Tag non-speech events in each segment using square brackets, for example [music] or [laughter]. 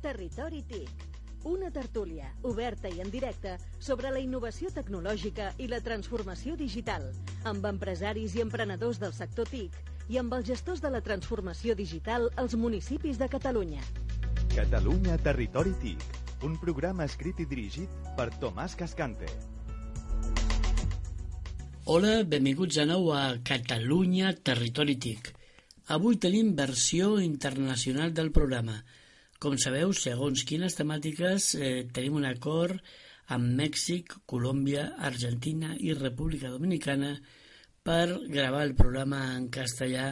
Territori TIC. Una tertúlia oberta i en directe sobre la innovació tecnològica i la transformació digital, amb empresaris i emprenedors del sector TIC i amb els gestors de la transformació digital als municipis de Catalunya. Catalunya Territori TIC, un programa escrit i dirigit per Tomàs Cascante. Hola, benvinguts de nou a Catalunya Territori TIC. Avui tenim versió internacional del programa – com sabeu, segons quines temàtiques eh, tenim un acord amb Mèxic, Colòmbia, Argentina i República Dominicana per gravar el programa en castellà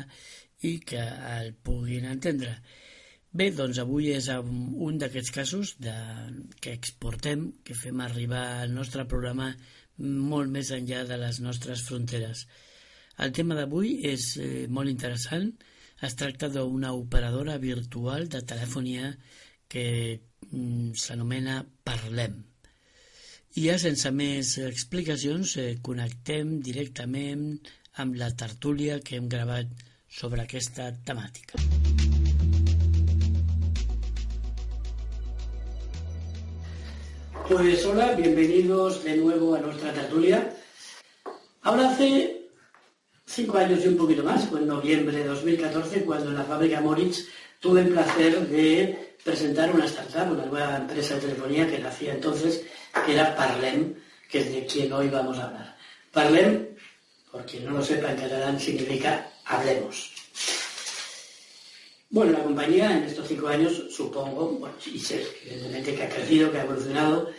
i que el puguin entendre. Bé, doncs avui és un d'aquests casos de, que exportem, que fem arribar el nostre programa molt més enllà de les nostres fronteres. El tema d'avui és eh, molt interessant, es tracta d'una operadora virtual de telefonia que mm, s'anomena Parlem. I ja sense més explicacions eh, connectem directament amb la tertúlia que hem gravat sobre aquesta temàtica. Pues hola, bienvenidos de nuevo a nuestra tertulia. Ahora hace cinco años y un poquito más, fue en noviembre de 2014, cuando en la fábrica Moritz tuve el placer de presentar una startup, una nueva empresa de telefonía que nacía entonces, que era Parlem, que es de quien hoy vamos a hablar. Parlem, por quien no lo sepa en catalán, significa hablemos. Bueno, la compañía en estos cinco años, supongo, y sé evidentemente que ha crecido, que ha evolucionado,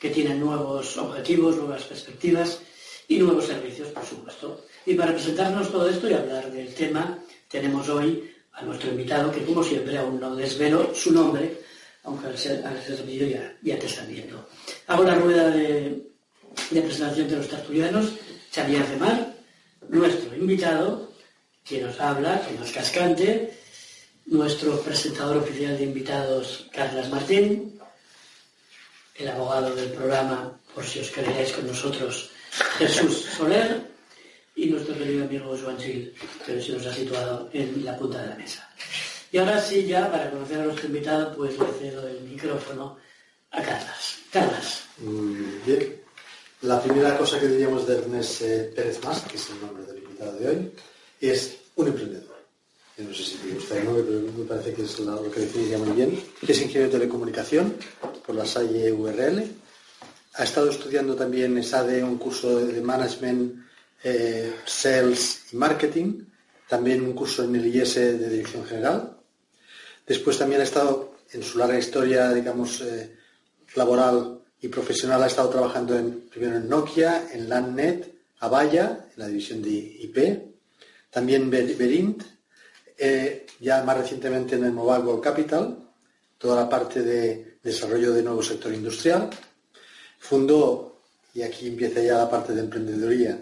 que tiene nuevos objetivos, nuevas perspectivas y nuevos servicios, por supuesto. Y para presentarnos todo esto y hablar del tema, tenemos hoy a nuestro invitado, que como siempre aún no desvelo su nombre, aunque al ser, al ya, te están viendo. Hago la rueda de, presentación de los tertulianos, Xavier Femar, nuestro invitado, quien nos habla, quien nos cascante, nuestro presentador oficial de invitados, Carlas Martín, el abogado del programa, por si os queréis con nosotros, Jesús Soler, y nuestro querido amigo Joan Gil, que se nos ha situado en la punta de la mesa. Y ahora sí, ya para conocer a nuestro invitado, pues le cedo el micrófono a Carlas. Carlas. Mm, bien. La primera cosa que diríamos de Ernest eh, Pérez Más, que es el nombre del invitado de hoy, es un emprendedor. Yo no sé si te gusta el nombre, pero me parece que es lo que definiría muy bien. Es ingeniero de telecomunicación por la Salle URL. Ha estado estudiando también en SADE un curso de management eh, Sales y Marketing, también un curso en el IES de Dirección General. Después también ha estado, en su larga historia, digamos, eh, laboral y profesional, ha estado trabajando primero en Nokia, en LANNET, Avaya, en la división de IP, también Berint, eh, ya más recientemente en el Mobile World Capital, toda la parte de desarrollo de nuevo sector industrial. Fundó, y aquí empieza ya la parte de emprendeduría,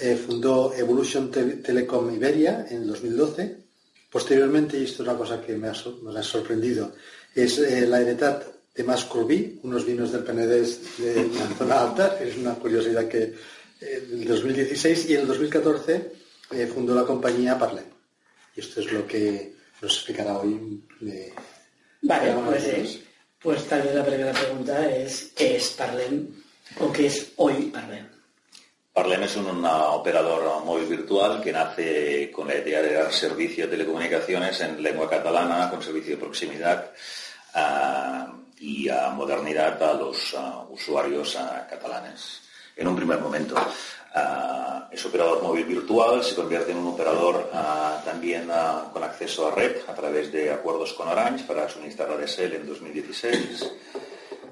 eh, fundó Evolution Telecom Iberia en el 2012. Posteriormente, y esto es una cosa que me ha, ha sorprendido, es eh, la heredad de Mascurví, unos vinos del Penedés de la zona alta, es una curiosidad que eh, en el 2016 y en el 2014 fundó la compañía Parlem. Y esto es lo que nos explicará hoy. vale, pues, pues tal vez la primera pregunta es ¿qué es Parlem o qué es hoy Parlem? Parlem es un operador móvil virtual que nace con la idea de dar servicio de telecomunicaciones en lengua catalana, con servicio de proximidad uh, y a modernidad a los uh, usuarios uh, catalanes. En un primer momento, ese operador móvil virtual se convierte en un operador también con acceso a red a través de acuerdos con Orange para suministrar ADSL en 2016.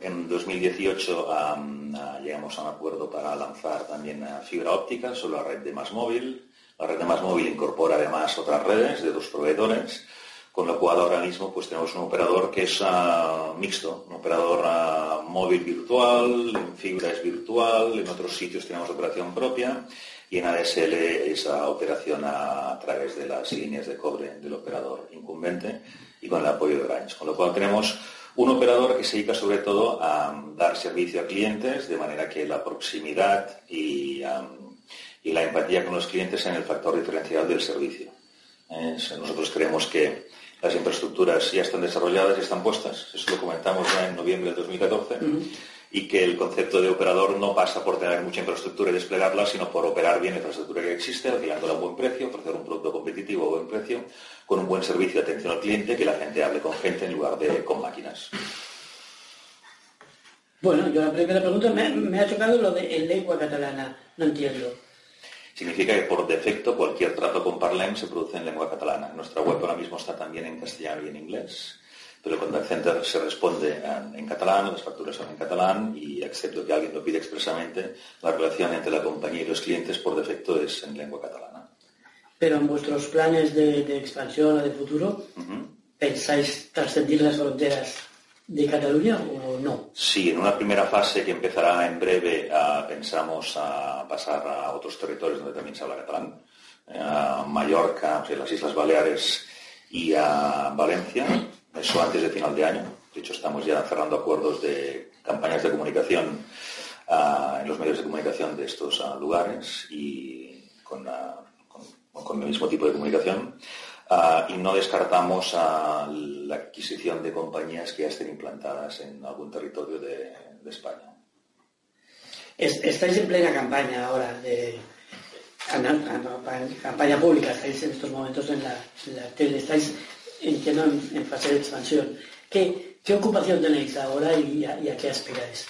En 2018 llegamos a un acuerdo para lanzar también fibra óptica sobre la red de Más Móvil. La red de Más Móvil incorpora además otras redes de dos proveedores, con lo cual ahora mismo pues tenemos un operador que es mixto, un operador móvil virtual, en fibra es virtual, en otros sitios tenemos operación propia y en ADSL esa operación a, través de las líneas de cobre del operador incumbente y con el apoyo de Orange. Con lo cual tenemos un operador que se dedica sobre todo a dar servicio a clientes de manera que la proximidad y, la empatía con los clientes sean el factor diferencial del servicio. nosotros creemos que las infraestructuras ya están desarrolladas y están puestas. Eso lo comentamos ya en noviembre de 2014 y que el concepto de operador no pasa por tener mucha infraestructura y desplegarla, sino por operar bien la infraestructura que existe, alquilándola a buen precio, ofrecer un producto competitivo a buen precio, con un buen servicio de atención al cliente, que la gente hable con gente en lugar de con máquinas. Bueno, yo la primera pregunta me, ha chocado lo de lengua catalana, no entiendo. Significa que por defecto cualquier trato con Parlem se produce en lengua catalana. Nuestra web ahora mismo está también en castellano y en inglés pero el contact center se responde en, catalán, las facturas son en catalán y excepto que alguien lo pide expresamente, la relación entre la compañía y los clientes por defecto es en lengua catalana. Pero en vuestros planes de, expansión o de futuro, ¿pensáis trascendir las fronteras de Cataluña o no? Sí, en una primera fase que empezará en breve pensamos a pasar a otros territorios donde también se habla catalán, a Mallorca, las Islas Baleares y a Valencia eso antes de final de año. De hecho, estamos ya cerrando acuerdos de campañas de comunicación ah, en los medios de comunicación de estos ah, lugares y ah, con, el mismo tipo de comunicación. Y no descartamos la adquisición de compañías que ya estén implantadas en algún territorio de, España. estáis en plena campaña ahora de campaña pública, estáis en estos momentos en la, en la tele, estáis entiendo en, en fase de expansión. ¿Qué, ¿Qué, ocupación tenéis ahora y a, qué aspiráis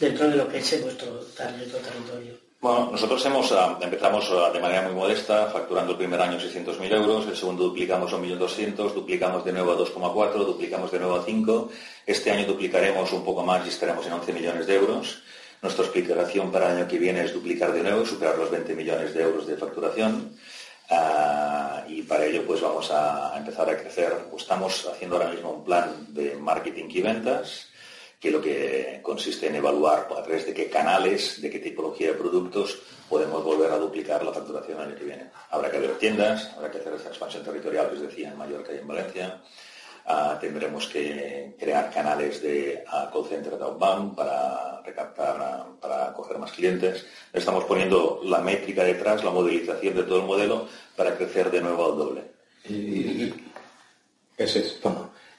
dentro de lo que es vuestro, territorio? Bueno, nosotros hemos, ah, empezamos ah, de manera muy modesta, facturando el primer año 600.000 euros, el segundo duplicamos a 1.200.000, duplicamos de nuevo a 2,4, duplicamos de nuevo a 5. Este año duplicaremos un poco más y estaremos en 11 millones de euros. Nuestra explicación para el año que viene es duplicar de nuevo y superar los 20 millones de euros de facturación. Ah, y para ello pues vamos a empezar a crecer. Estamos haciendo ahora mismo un plan de marketing y ventas que lo que consiste en evaluar a través de qué canales, de qué tipología de productos podemos volver a duplicar la facturación el año que viene. Habrá que ver tiendas, habrá que hacer esa expansión territorial que os decía en Mallorca y en Valencia, Ah, tendremos que crear canales de uh, call center outbound para recaptar, ah, para coger más clientes. Estamos poniendo la métrica detrás, la modelización de todo el modelo para crecer de nuevo al doble. ¿Y, ese es,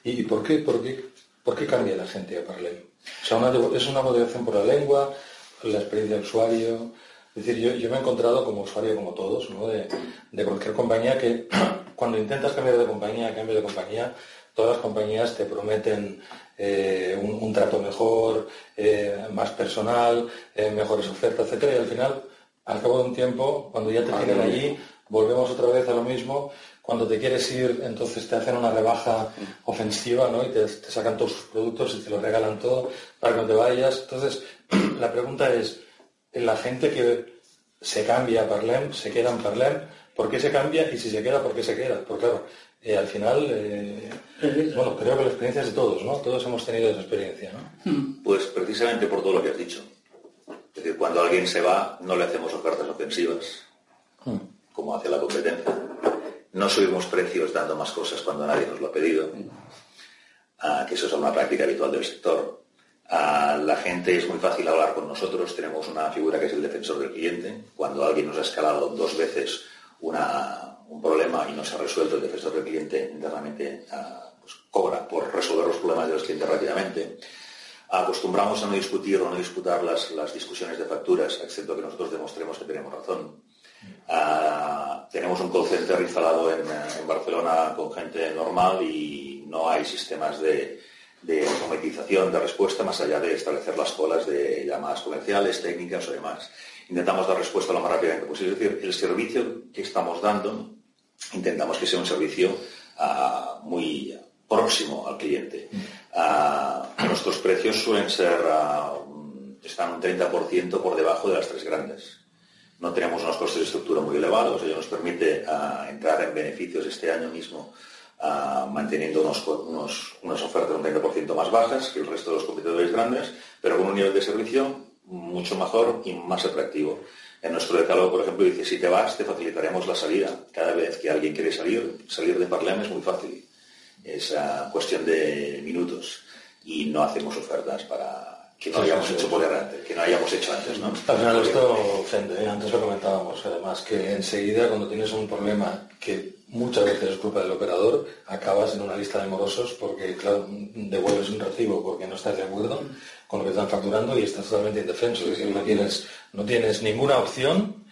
¿Y por qué, por, qué, por qué cambia la gente a Parlem? O sea, es una modelación por la lengua, la experiencia del usuario. Es decir, yo, me he encontrado como usuario, como todos, de, de cualquier compañía, que [clears throat] cuando intentas cambiar de compañía, cambio de compañía, todas las compañías te prometen eh, un, trato mejor, eh, más personal, eh, mejores ofertas, etcétera, y al final, al cabo de un tiempo, cuando ya te tienen allí, volvemos otra vez a lo mismo. Cuando te quieres ir, entonces te hacen una rebaja ofensiva, ¿no? Y te, sacan todos sus productos y te lo regalan todo para que no te vayas. Entonces, [clears throat] la pregunta es, la gente que se cambia a Parlem, se queda en Parlem, ¿por qué se cambia? Y si se queda, ¿por qué se queda? Porque claro, eh, al final, eh, bueno, creo que la experiencia es de todos, ¿no? Todos hemos tenido esa experiencia, ¿no? Hmm. Pues precisamente por todo lo que has dicho. Es decir, cuando alguien se va, no le hacemos ofertas ofensivas, hmm. como hace la competencia. No subimos precios dando más cosas cuando nadie nos lo ha pedido, ah, que eso es una práctica habitual del sector. A la gente es muy fácil hablar con nosotros, tenemos una figura que es el defensor del cliente. Cuando alguien nos ha escalado dos veces un problema y no se ha resuelto, el defensor del cliente internamente ah, pues, cobra por resolver los problemas de los clientes rápidamente. Acostumbramos a no discutir o no disputar las, las discusiones de facturas, excepto que nosotros demostremos que tenemos razón. Ah, tenemos un call center instalado en, en, Barcelona con gente normal y no hay sistemas de, de automatización de respuesta más allá de establecer las colas de llamadas comerciales, técnicas o demás. Intentamos dar respuesta lo más rápidamente posible. Es decir, el servicio que estamos dando intentamos que sea un servicio ah, muy próximo al cliente. Ah, nuestros precios suelen ser están un 30% por debajo de las tres grandes. No tenemos unos costes de estructura muy elevados, ello nos permite ah, entrar en beneficios este año mismo ah, manteniendo unos, unas ofertas un 30% más bajas que el resto de los competidores grandes, pero con un nivel de servicio mucho mejor y más atractivo. En nuestro decálogo, por ejemplo, dice, si te vas, te facilitaremos la salida. Cada vez que alguien quiere salir, salir de Parlem es muy fácil. Es cuestión de minutos. Y no hacemos ofertas para que no hayamos hecho por antes, que no hayamos hecho antes, ¿no? Al final esto ofende, ¿eh? antes lo comentábamos, además, que enseguida cuando tienes un problema que muchas veces es culpa del operador, acabas en una lista de morosos porque, claro, devuelves un recibo porque no estás de acuerdo con lo que están facturando y estás totalmente indefenso. Es decir, no tienes, no tienes ninguna opción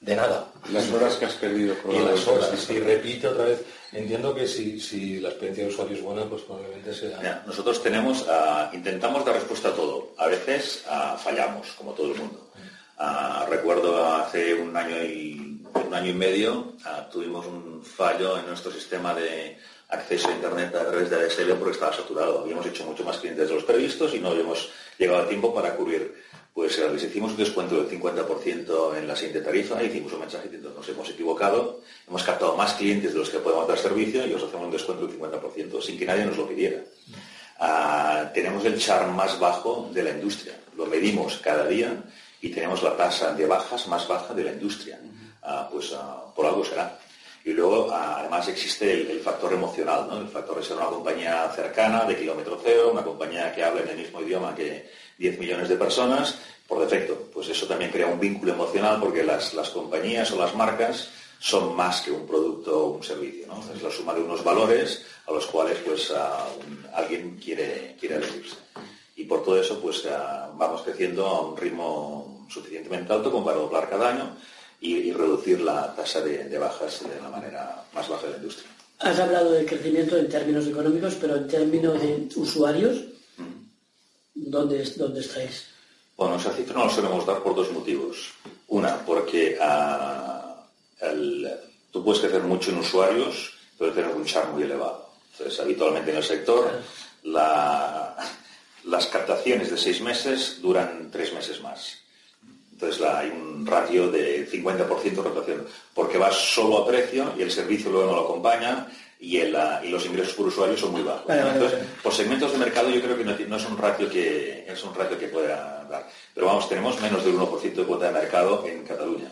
de nada. Las horas que has perdido. Y las horas. Y repite otra vez. Entiendo que si, si, la experiencia de usuario es buena, pues probablemente sea... nosotros tenemos, ah, intentamos dar respuesta a todo. A veces ah, fallamos, como todo el mundo. Ah, recuerdo hace un año y, un año y medio tuvimos un fallo en nuestro sistema de acceso a Internet a través de ADSL porque estaba saturado. Habíamos hecho mucho más clientes de los previstos y no habíamos llegado a tiempo para cubrir pues les hicimos un descuento del 50% en la siguiente tarifa, hicimos un mensaje diciendo nos hemos equivocado, hemos captado más clientes de los que podemos dar servicio y os hacemos un descuento del 50% sin que nadie nos lo pidiera. Ah, tenemos el char más bajo de la industria, lo medimos cada día y tenemos la tasa de bajas más baja de la industria. Ah, pues ah, por algo será. Y luego, además, existe el, factor emocional, ¿no? El factor de ser una compañía cercana, de kilómetro cero, una compañía que habla en el mismo idioma que, 10 millones de personas por defecto. Pues eso también crea un vínculo emocional porque las, compañías o las marcas son más que un producto o un servicio. ¿no? Es la suma de unos valores a los cuales pues, alguien quiere, quiere adherirse. Y por todo eso pues, vamos creciendo a un ritmo suficientemente alto como para doblar cada año y, reducir la tasa de, de, bajas de la manera más baja de la industria. Has hablado de crecimiento en términos económicos, pero en términos de usuarios, ¿Dónde, dónde estáis? Bueno, esa cifra no la solemos dar por dos motivos. Una, porque ah, tú puedes crecer mucho en usuarios, pero tener un char muy elevado. Entonces, habitualmente en el sector, las captaciones de seis meses duran tres meses más. Entonces hay un ratio de 50% de rotación, porque vas solo a precio y el servicio luego no lo acompaña y, los ingresos por usuario son muy bajos. Entonces, por segmentos de mercado yo creo que no, es un ratio que es un ratio que pueda dar. Pero vamos, tenemos menos del 1% de cuota de mercado en Cataluña,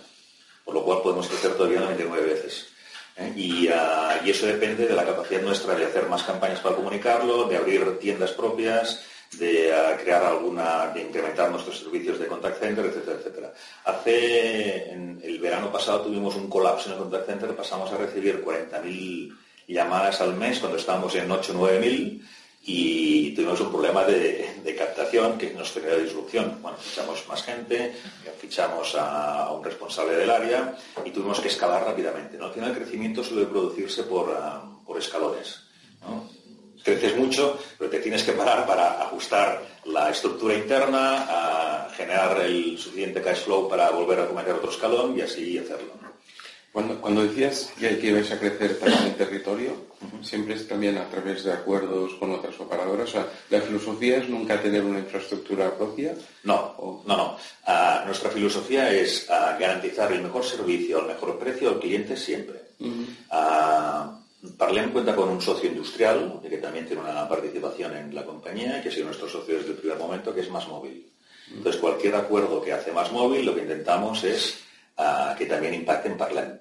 por lo cual podemos crecer todavía 99 veces. ¿eh? Ah, y, eso depende de la capacidad nuestra de hacer más campañas para comunicarlo, de abrir tiendas propias, de ah, crear alguna, de incrementar nuestros servicios de contact center, etcétera, etcétera. Hace, en el verano pasado tuvimos un colapso en el contact center, pasamos a recibir 40.000 llamadas al mes cuando estábamos en 8 o 9 mil y tuvimos un problema de, captación que nos generó disrupción. Bueno, fichamos más gente, fichamos a, un responsable del área y tuvimos que escalar rápidamente. ¿no? Al final el crecimiento suele producirse por, ah, escalones. Creces mucho, pero te tienes que parar para ajustar la estructura interna, generar el suficiente cash flow para volver a cometer otro escalón y así hacerlo. Cuando, decías que, que ibais a crecer también en territorio, siempre es también a través de acuerdos con otras operadoras. O sea, ¿la filosofía es nunca tener una infraestructura propia? No, no, no. Ah, nuestra filosofía es ah, garantizar el mejor servicio al mejor precio al cliente siempre. Uh Parlem cuenta con un socio industrial, que también tiene una participación en la compañía, que ha sido nuestro socio desde el primer momento, que es Más Móvil. Entonces, cualquier acuerdo que hace Más Móvil, lo que intentamos es que también impacten Parlem.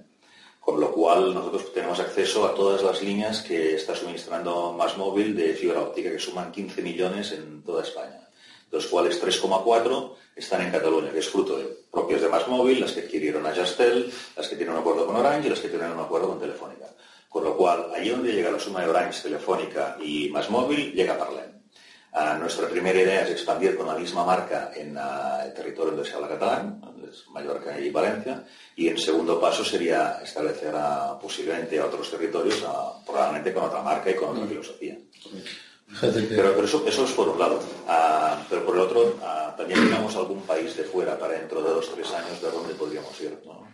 Con lo cual nosotros tenemos acceso a todas las líneas que está suministrando Más Móvil de fibra óptica, que suman 15 millones en toda España, de los cuales 3,4 están en Cataluña, que es fruto de propios de Más Móvil, las que adquirieron a Jastel, las que tienen un acuerdo con Orange y las que tienen un acuerdo con Telefónica. Con lo cual, allí donde llega la suma de Orange, Telefónica y Más Móvil, llega Parlem nuestra primera idea es expandir con la misma marca en el territorio donde se habla catalán, Mallorca y Valencia, y el segundo paso sería establecer posiblemente otros territorios, probablemente con otra marca y con otra filosofía. Pero, eso, eso, es por un lado. Ah, pero por el otro, ah, también tenemos algún país de fuera para dentro de dos o tres años de dónde podríamos ir. ¿no?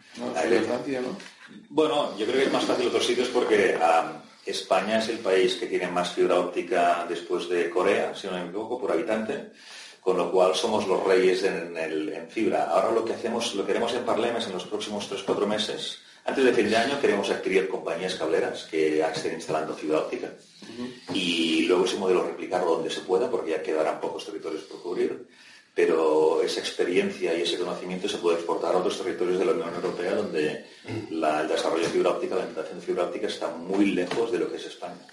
Bueno, yo creo que es más fácil otros sitios porque ah, España es el país que tiene más fibra óptica después de Corea, si no me equivoco, por habitante con lo cual somos los reyes en, el, en fibra. Ahora lo que hacemos, lo que haremos en Parlemes en los próximos 3-4 meses, antes de fin de año queremos adquirir compañías cableras que estén instalando fibra óptica y luego ese modelo replicarlo donde se pueda porque ya quedarán pocos territorios por cubrir pero esa experiencia y ese conocimiento se puede exportar a otros territorios de la Unión Europea donde el desarrollo de fibra óptica, la implantación de fibra óptica está muy lejos de lo que es España.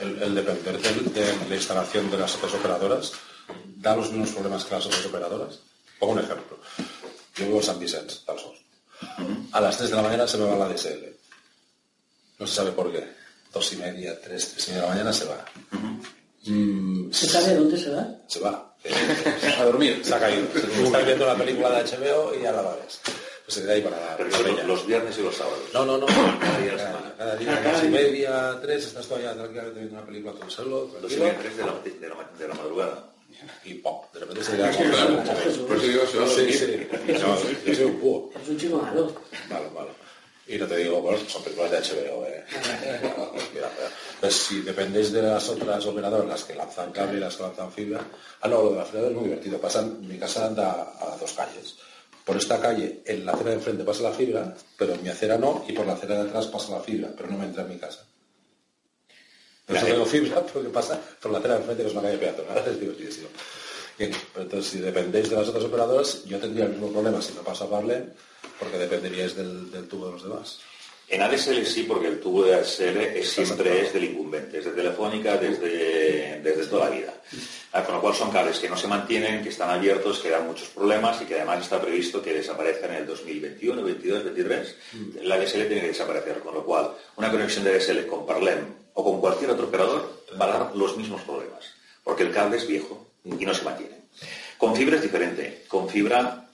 El, depender de, la instalación de las otras operadoras da los mismos problemas que las otras operadoras. Pongo un ejemplo. Yo vivo en San Vicente, tal A las 3 de la mañana se me va la DSL. No se sabe por qué. Dos y media, tres, tres y media de la mañana se va. Mm, ¿Se sabe dónde se va? Se va a dormir, se ha caído. [laughs] Estás viendo la película de HBO y ya la ves. Pues se queda ahí para, Pero los, viernes y los sábados. No, no, no. Cada día, cada, cada día, cada y media, tres, estás todavía tranquilamente viendo una película con solo. Dos y media, tres de la, de la, de la madrugada. Y pop, de repente se queda como... Por eso digo, se va a Sí, sí. No, yo soy un búho. Es un chico malo. Malo, malo. Y no te digo, bueno, son películas de HBO, ¿eh? [laughs] pues si dependéis de las otras operadoras, las que lanzan cable y las que lanzan fibra, ah, no, lo de la fibra es muy divertido. Pasan, mi casa anda a dos calles. Por esta calle, en la acera de enfrente pasa la fibra, pero en mi acera no, y por la acera de atrás pasa la fibra, pero no me entra en mi casa. Eso tengo fibra, [laughs] porque pasa por la acera enfrente, que es una calle peatonal, [laughs] es divertidísimo. Bien, entonces si dependéis de las otras operadoras, yo tendría el mismo problema si me paso a Parlen, porque dependeríais del, tubo de los demás. En ADSL sí, porque el tubo de ADSL siempre es del incumbente, es de Telefónica desde, desde toda la vida. Ah, con lo cual son cables que no se mantienen, que están abiertos, que dan muchos problemas y que además está previsto que desaparezcan en el 2021, 22, 23. La ADSL tiene que desaparecer, con lo cual una conexión de ADSL con Parlem o con cualquier otro operador va a dar los mismos problemas, porque el cable es viejo y no se mantiene. Con fibra es diferente. Con fibra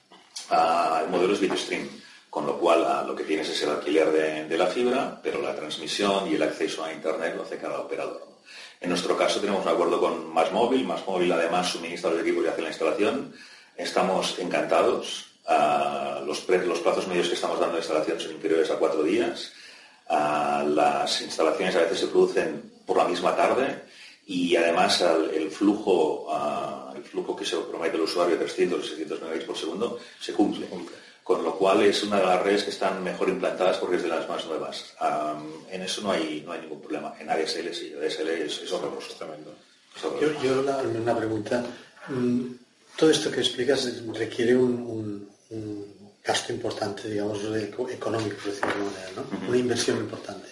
el modelo es bitstream, con lo cual lo que tienes es el alquiler de, la fibra, pero la transmisión y el acceso a Internet lo hace cada operador. En nuestro caso tenemos un acuerdo con Más Móvil además suministra los equipos y hace la instalación. Estamos encantados. los, plazos medios que estamos dando de instalación son inferiores a cuatro días. las instalaciones a veces se producen por la misma tarde y además el, flujo el flujo que se promete el usuario, 300 o 600 megabits por segundo, se cumple. Con lo cual es una de las redes que están mejor implantadas porque es de las más nuevas. en eso no hay, no hay ningún problema. En ADSL sí, ADSL es, es horroroso. Yo, yo una, pregunta. Mm, todo esto que explicas requiere un, gasto importante, digamos, económico, por decirlo de alguna manera, ¿no? Una inversión importante.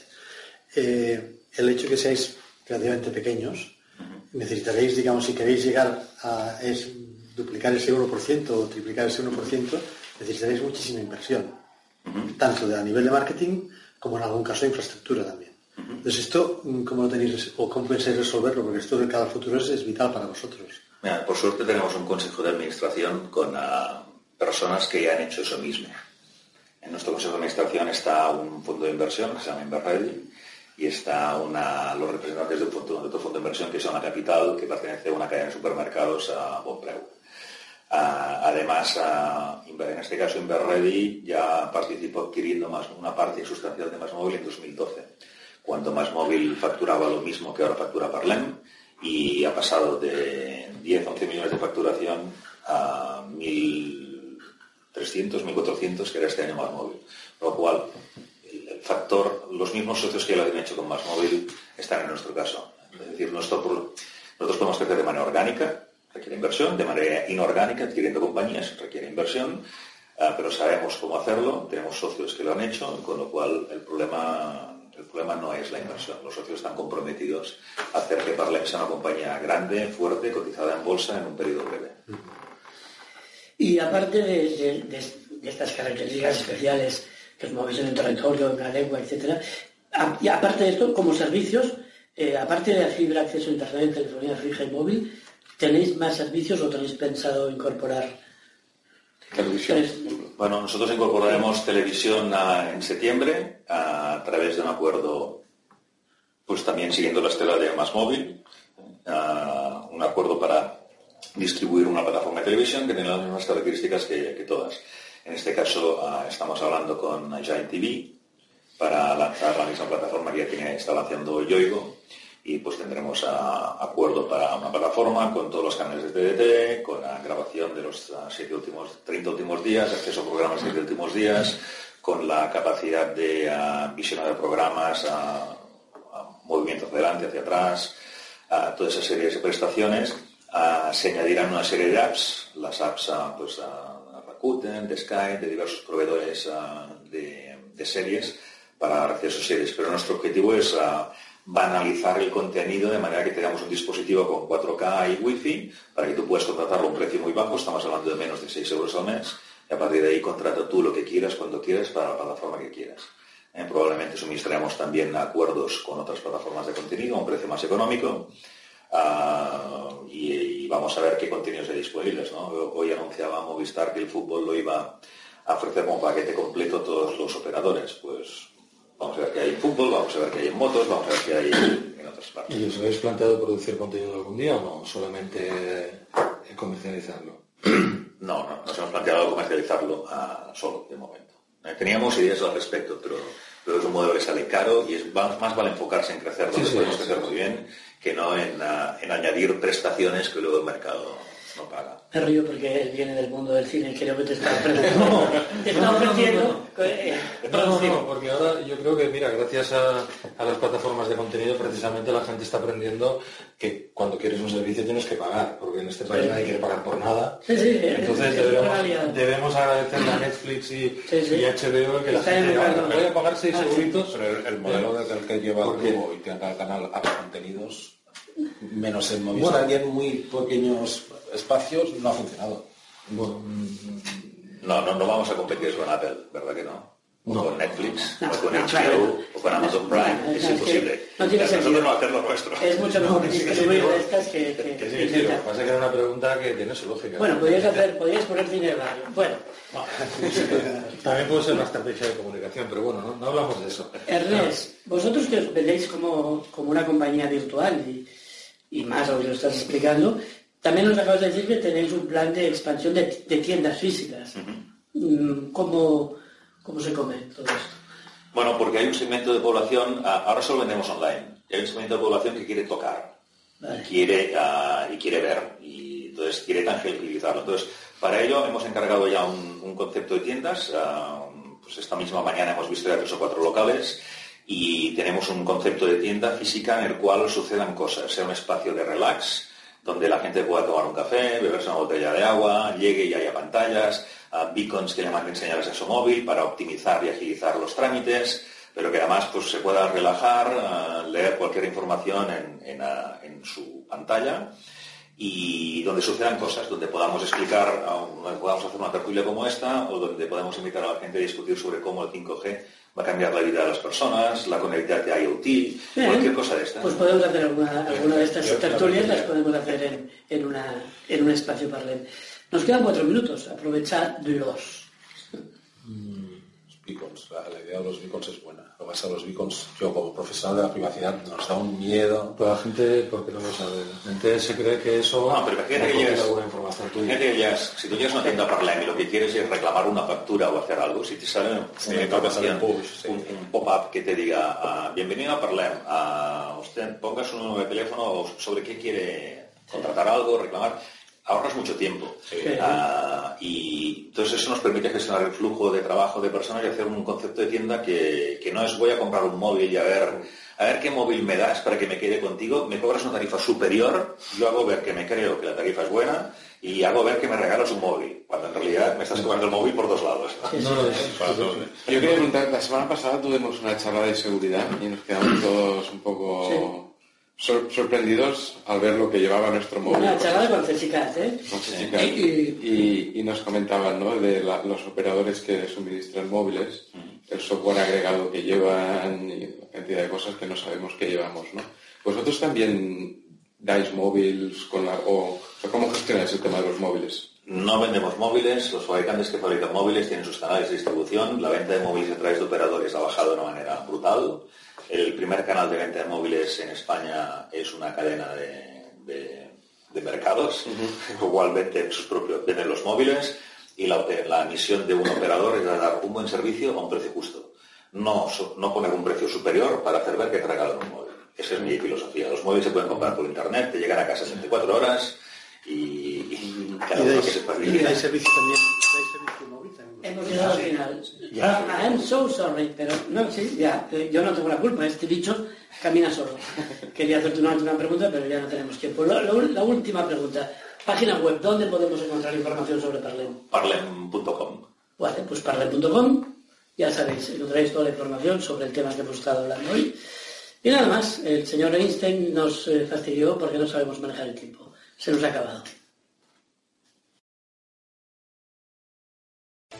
Eh, el hecho de que seáis relativamente pequeños, necesitaréis, digamos, si queréis llegar a duplicar ese 1% o triplicar ese 1%, necesitaréis muchísima inversión, tanto a nivel de marketing como en algún caso de infraestructura también. Entonces, esto, ¿cómo lo tenéis o cómo pensáis resolverlo? Porque esto de cada futuro es, vital para vosotros. por suerte tenemos un consejo de administración con ah, personas que ya han hecho eso mismo. En nuestro consejo de administración está un fondo de inversión que se llama Inverready, y está los representantes de, otro fondo de inversión que es una capital que pertenece a una cadena de supermercados a Bonpreu. Además, en este caso Inverready ya participó adquiriendo más, una parte sustancial de Más en 2012, cuando Más facturaba lo mismo que ahora factura Parlem y ha pasado de 10-11 millones de facturación a 1.300, 1.400 que era este año Más. Lo cual factor, los mismos socios que lo habían hecho con Más están en nuestro caso. Es decir, nosotros, podemos crecer de manera orgánica, requiere inversión, de manera inorgánica, adquiriendo compañías, requiere inversión, ah, pero sabemos cómo hacerlo, tenemos socios que lo han hecho, con lo cual el problema, el problema no es la inversión. Los socios están comprometidos a hacer que Parlem sea una compañía grande, fuerte, cotizada en bolsa en un periodo breve. Y aparte de estas características especiales que os movéis en el territorio, en la lengua, etc. Y aparte de esto, como servicios, eh, aparte de la fibra, acceso a Internet, telefonía fija y móvil, ¿tenéis más servicios o tenéis pensado incorporar? Televisión. Bueno, nosotros incorporaremos televisión en septiembre a, través de un acuerdo, pues también siguiendo la estela de Más Móvil, un acuerdo para distribuir una plataforma de televisión que tiene las mismas características que todas. En este caso ah, estamos hablando con Giant TV para lanzar la misma plataforma que ya tiene, está lanzando Yoigo y pues tendremos acuerdo para una plataforma con todos los canales de TDT, con la grabación de los siete últimos, 30 últimos días, acceso a programas de 7 últimos días, con la capacidad de visionar de programas, a, movimientos adelante, hacia atrás, a toda esa serie de prestaciones. se añadirán una serie de apps, las apps pues, a Rakuten, de Sky, de diversos proveedores de, de, series para acceso a series. Pero nuestro objetivo es banalizar el contenido de manera que tengamos un dispositivo con 4K y Wi-Fi para que tú puedas contratarlo a un precio muy bajo, estamos hablando de menos de 6 euros al mes, y a partir de ahí contrata tú lo que quieras, cuando quieras, para la plataforma que quieras. Eh, probablemente suministraremos también acuerdos con otras plataformas de contenido a un precio más económico ah, y, vamos a ver qué contenidos hay disponibles. Hoy anunciaba Movistar que el fútbol lo iba a ofrecer como paquete completo a todos los operadores. Pues Vamos a ver qué hay en fútbol, vamos a ver qué hay en motos, vamos a ver qué hay en otras partes. ¿Y os habéis planteado producir contenido algún día o no? ¿Solamente comercializarlo? [clears throat] No, no, nos hemos planteado comercializarlo a solo de momento. Eh, teníamos ideas al respecto, pero, es un modelo que sale caro y es más, vale enfocarse en crecer donde podemos crecer muy bien que no en, ah, en añadir prestaciones que luego el mercado no paga. Me río porque él viene del mundo del cine y creo que te está ofreciendo. te está ofreciendo. No, no, porque ahora yo creo que, mira, gracias a, las plataformas de contenido, precisamente la gente está aprendiendo que cuando quieres un servicio tienes que pagar, porque en este país nadie quiere pagar por nada. Sí, sí, Entonces debemos, debemos, agradecerle a Netflix y, HBO que la gente voy a pagar seis ah, Pero el, modelo del que lleva el grupo y tiene cada canal a contenidos menos en Movistar y en muy pequeños espacios no ha funcionado. Bueno, no, no, no vamos a competir con Apple, ¿verdad que no? O con Netflix, o con HBO, o con Amazon Prime, es, imposible. No tiene sentido. no hacer lo nuestro. Es mucho mejor [laughs] distribuir estas que... que, que, sí, sí, lo que pasa es que era una pregunta que tiene su lógica. Bueno, podrías, hacer, podrías poner cine de radio. Bueno. [laughs] También puede ser una estrategia de comunicación, pero bueno, no, no hablamos de eso. Ernest, vosotros que os vendéis como, como una compañía virtual y, y más, lo que lo estás explicando, también nos acabas de decir que tenéis un plan de expansión de, tiendas físicas. Mm, ¿Cómo, se come todo esto? Bueno, porque hay un segmento de población, ahora solo vendemos online, hay un segmento de población que quiere tocar, y, quiere, ah, y quiere ver, y entonces quiere tangibilizarlo. Entonces, para ello hemos encargado ya un, concepto de tiendas, ah, pues esta misma mañana hemos visto ya tres o cuatro locales, y tenemos un concepto de tienda física en el cual sucedan cosas, sea un espacio de relax, donde la gente pueda tomar un café, beberse una botella de agua, llegue y haya pantallas, beacons que llaman señales a su móvil para optimizar y agilizar los trámites, pero que además pues, se pueda relajar, leer cualquier información en, su pantalla y donde sucedan cosas, donde podamos explicar, donde podamos hacer una tertulia como esta o donde podamos invitar a la gente a discutir sobre cómo el 5G va a cambiar la vida de las personas, la conectividad de IoT, cualquier cosa de esta. Pues podemos hacer alguna, alguna de estas tertulias, las podemos hacer en, en, una, en un espacio parlem. Nos quedan cuatro minutos, aprovechadlos. Mm beacons. La, idea de los beacons es buena. Lo que pasa los beacons, yo como profesional de la privacidad, nos da un miedo. Pero la gente, porque no lo sabe, la gente se cree que eso no, pero imagínate que llegas, alguna información tuya. Que llegas, si tú llegas a una tienda Parlem y lo que quieres es reclamar una factura o hacer algo, si te sale sí, un, un pop-up que te diga ah, bienvenido a Parlem, a usted ponga su número de teléfono sobre qué quiere contratar algo, reclamar ahorras mucho tiempo. Ah, y entonces eso nos permite gestionar el flujo de trabajo de personas y hacer un concepto de tienda que, no es voy a comprar un móvil y a ver, a ver qué móvil me das para que me quede contigo, me cobras una tarifa superior, yo hago ver que me creo que la tarifa es buena y hago ver que me regalas un móvil, cuando en realidad me estás cobrando el móvil por dos lados. yo quería preguntar, la semana pasada tuvimos una charla de seguridad y nos quedamos todos un poco sorprendidos al ver lo que llevaba nuestro móvil. Una charla con Cecicat, ¿eh? Y, nos comentaban ¿no? de los operadores que suministran móviles, el software agregado que llevan y cantidad de cosas que no sabemos que llevamos. ¿no? ¿Vosotros también dais móviles con la, o, cómo gestionáis el tema de los móviles? No vendemos móviles, los fabricantes que fabrican móviles tienen sus canales de distribución, la venta de móviles a través de operadores ha bajado de una manera brutal. El primer canal de venta de móviles en España es una cadena de, mercados, igualmente sus propios, venden los móviles y la, misión de un operador es dar un buen servicio a un precio justo. No, no poner un precio superior para hacer ver que te regalan un móvil. Esa es mi filosofía. Los móviles se pueden comprar por internet, te llegan a casa en 24 horas y, y cada uno que se servicio también, dais servicio móvil también. Hemos llegado al final. Ah, I'm so sorry, pero no, sí, ya, eh, yo no tengo la culpa, este bicho camina solo. [laughs] Quería hacerte una última pregunta, pero ya no tenemos tiempo. La, la- la última pregunta, página web, ¿dónde podemos encontrar información sobre Parlem? Parlem.com. Vale, pues parlem.com, ya sabéis, encontraréis toda la información sobre el tema que hemos estado hablando hoy. Y nada más, el señor Einstein nos eh, fastidió porque no sabemos manejar el tiempo. Se nos ha acabado.